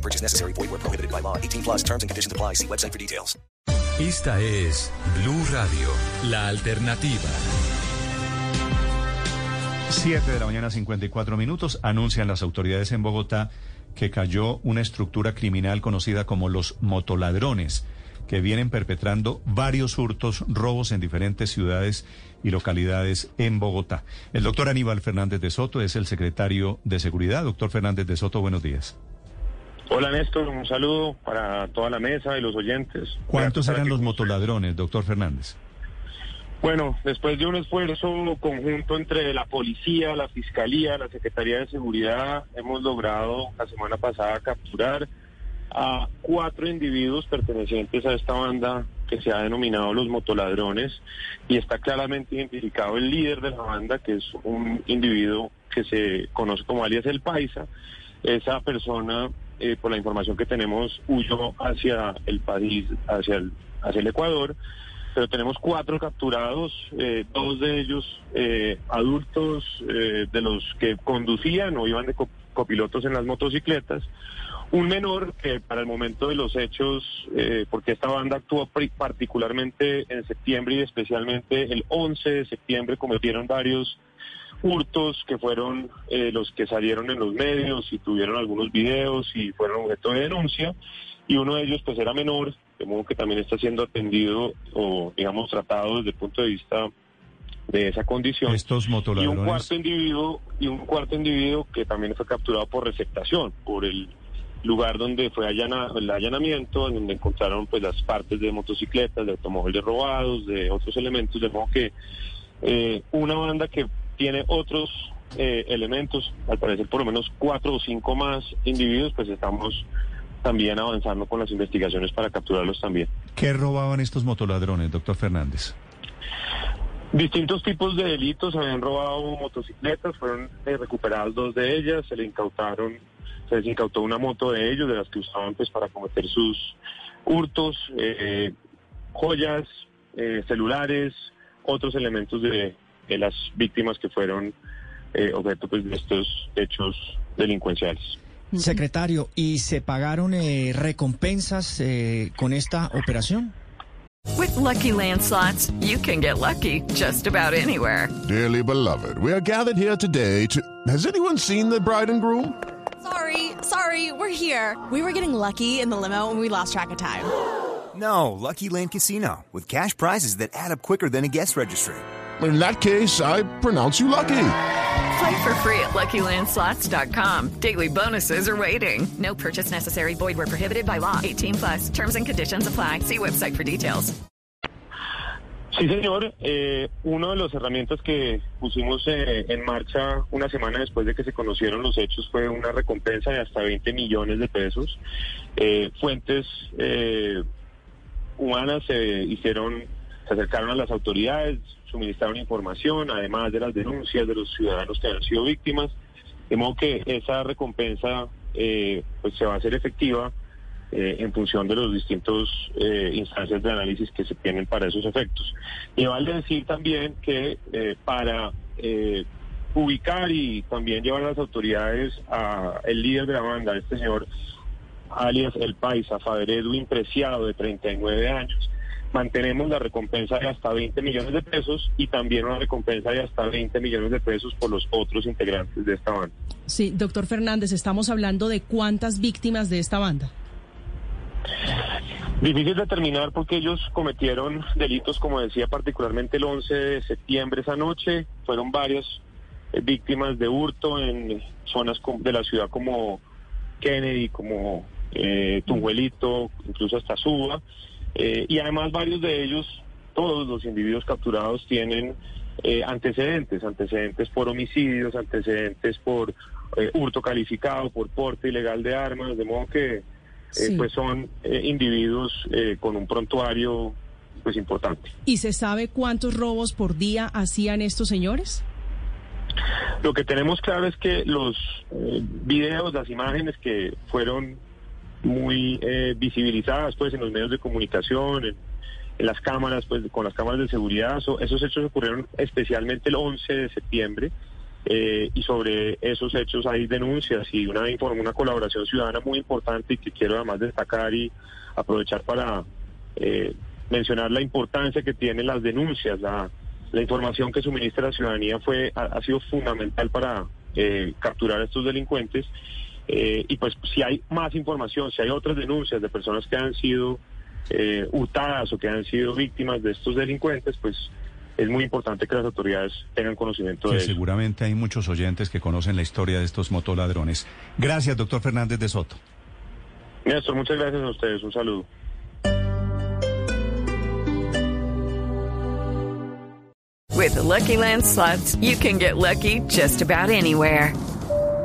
No purchase necessary. Void where prohibited by law. 18 plus terms and conditions apply. See website for details. Esta es Blue Radio, la alternativa. 7 de la mañana, 54 minutos. Anuncian las autoridades en Bogotá que cayó una estructura criminal conocida como los motoladrones, que vienen perpetrando varios hurtos, robos en diferentes ciudades y localidades en Bogotá. El doctor Aníbal Fernández de Soto es el secretario de Seguridad. Doctor Fernández de Soto, buenos días. Hola Néstor, un saludo para toda la mesa y los oyentes. ¿Cuántos eran los motoladrones, doctor Fernández? Bueno, después de un esfuerzo conjunto entre la policía, la fiscalía, la Secretaría de Seguridad, hemos logrado la semana pasada capturar a cuatro individuos pertenecientes a esta banda que se ha denominado los motoladrones y está claramente identificado el líder de la banda, que es un individuo que se conoce como alias El Paisa. Esa persona, eh, por la información que tenemos, huyó hacia el país, hacia el, hacia el Ecuador pero tenemos cuatro capturados, eh, dos de ellos eh, adultos de los que conducían o iban de co- copilotos en las motocicletas, un menor que para el momento de los hechos, porque esta banda actuó particularmente en septiembre y especialmente el 11 de septiembre cometieron varios hurtos que fueron eh, los que salieron en los medios y tuvieron algunos videos y fueron objeto de denuncia y uno de ellos pues era menor, de modo que también está siendo atendido o digamos tratado desde el punto de vista de esa condición. Estos Y un motoladrones. cuarto individuo y un cuarto individuo que también fue capturado por receptación, por el lugar donde fue allana- el allanamiento, en donde encontraron pues las partes de motocicletas, de automóviles robados, de otros elementos, de modo que eh, una banda que tiene otros eh, elementos, al parecer por lo menos cuatro o cinco más individuos, pues estamos también avanzando con las investigaciones para capturarlos también. ¿Qué robaban estos motoladrones, doctor Fernández? Distintos tipos de delitos, habían robado motocicletas, fueron eh, recuperadas dos de ellas, se le incautaron, se les incautó una moto de ellos, de las que usaban pues para cometer sus hurtos, eh, joyas, eh, celulares, otros elementos de, de las víctimas que fueron eh, objeto pues de estos hechos delincuenciales. Secretario, ¿y se pagaron eh, recompensas eh, con esta operación? With Lucky Land slots, you can get lucky just about anywhere. Dearly beloved, we are gathered here today to. Has anyone seen the bride and groom? Sorry, sorry, we're here. We were getting lucky in the limo and we lost track of time. No, Lucky Land Casino, with cash prizes that add up quicker than a guest registry. In that case, I pronounce you lucky. Play for free at LuckyLandSlots.com. Daily bonuses are waiting. No purchase necessary. Void where prohibited by law. 18 plus. Terms and conditions apply. See website for details. Sí, señor. Eh, una de las herramientas que pusimos eh, en marcha una semana después de que se conocieron los hechos fue una recompensa de hasta 20 millones de pesos. Eh, fuentes eh, humanas se hicieron, se acercaron a las autoridades, suministraron información, además de las denuncias de los ciudadanos que han sido víctimas. De modo que esa recompensa eh, pues se va a hacer efectiva eh, en función de los distintos eh, instancias de análisis que se tienen para esos efectos. Y vale decir también que para ubicar y también llevar a las autoridades a el líder de la banda, este señor alias El Paisa, Fader Edwin Preciado, de 39 años, mantenemos la recompensa de hasta 20 millones de pesos y también una recompensa de hasta 20 millones de pesos por los otros integrantes de esta banda. Sí, doctor Fernández, estamos hablando de cuántas víctimas de esta banda. Difícil determinar porque ellos cometieron delitos, como decía, particularmente el 11 de septiembre esa noche. Fueron varias eh, víctimas de hurto en zonas de la ciudad como Kennedy, como eh, Tunjuelito, incluso hasta Suba. Eh, y además varios de ellos, todos los individuos capturados tienen eh, antecedentes, antecedentes por homicidios, antecedentes por eh, hurto calificado, por porte ilegal de armas, de modo que eh, Sí. pues son eh, individuos eh, con un prontuario pues importante. ¿Y se sabe cuántos robos por día hacían estos señores? Lo que tenemos claro es que los eh, videos, las imágenes que fueron muy eh, visibilizadas pues en los medios de comunicación, en, las cámaras, pues con las cámaras de seguridad, so- esos hechos ocurrieron especialmente el 11 de septiembre eh, y sobre esos hechos hay denuncias y una una colaboración ciudadana muy importante y que quiero además destacar y aprovechar para eh, mencionar la importancia que tienen las denuncias, la, la información que suministra la ciudadanía fue ha, ha sido fundamental para eh, capturar a estos delincuentes eh, y pues si hay más información, si hay otras denuncias de personas que han sido eh, hurtadas o que han sido víctimas de estos delincuentes, pues es muy importante que las autoridades tengan conocimiento Que de ello. seguramente hay muchos oyentes que conocen la historia de estos motoladrones. Gracias, doctor Fernández de Soto. Néstor, muchas gracias a ustedes, un saludo. With the Lucky Land slots, you can get lucky just about anywhere.